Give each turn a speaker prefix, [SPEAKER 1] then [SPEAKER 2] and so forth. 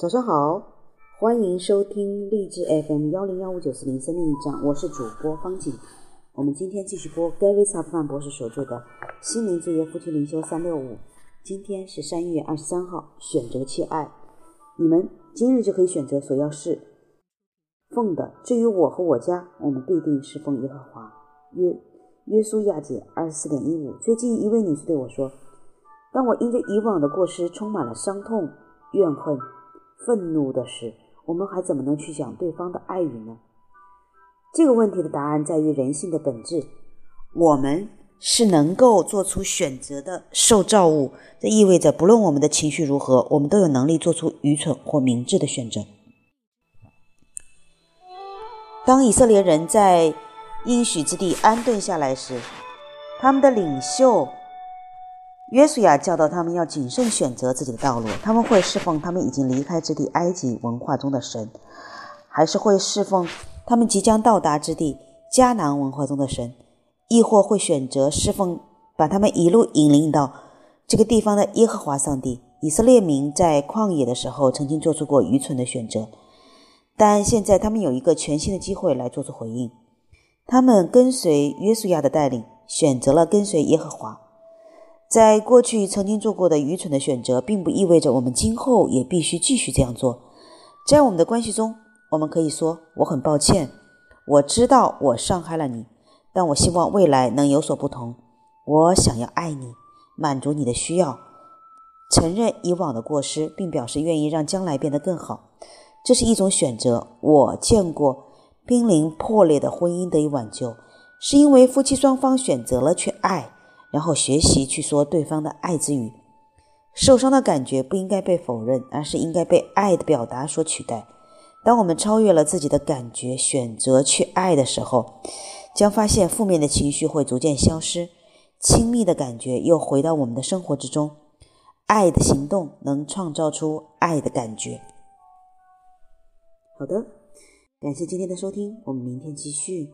[SPEAKER 1] 早上好，欢迎收听励志 FM 幺零幺五九四零生命驿站，我是主播方景。我们今天继续播 Gary 萨夫曼博士所著的《心灵之约夫妻灵修三六五》。今天是三月二十三号，选择去爱。你们今日就可以选择所要侍奉的。至于我和我家，我们必定侍奉耶和华。约约书亚姐二十四点一五。最近一位女士对我说：“当我因着以往的过失充满了伤痛、怨恨。”愤怒的是，我们还怎么能去讲对方的爱语呢？这个问题的答案在于人性的本质。我们是能够做出选择的受造物，这意味着不论我们的情绪如何，我们都有能力做出愚蠢或明智的选择。当以色列人在应许之地安顿下来时，他们的领袖。约书亚教导他们要谨慎选择自己的道路。他们会侍奉他们已经离开之地埃及文化中的神，还是会侍奉他们即将到达之地迦南文化中的神，亦或会选择侍奉把他们一路引领到这个地方的耶和华上帝？以色列民在旷野的时候曾经做出过愚蠢的选择，但现在他们有一个全新的机会来做出回应。他们跟随约书亚的带领，选择了跟随耶和华。在过去曾经做过的愚蠢的选择，并不意味着我们今后也必须继续这样做。在我们的关系中，我们可以说：“我很抱歉，我知道我伤害了你，但我希望未来能有所不同。我想要爱你，满足你的需要，承认以往的过失，并表示愿意让将来变得更好。这是一种选择。我见过濒临破裂的婚姻得以挽救，是因为夫妻双方选择了去爱。”然后学习去说对方的爱之语，受伤的感觉不应该被否认，而是应该被爱的表达所取代。当我们超越了自己的感觉，选择去爱的时候，将发现负面的情绪会逐渐消失，亲密的感觉又回到我们的生活之中。爱的行动能创造出爱的感觉。好的，感谢今天的收听，我们明天继续。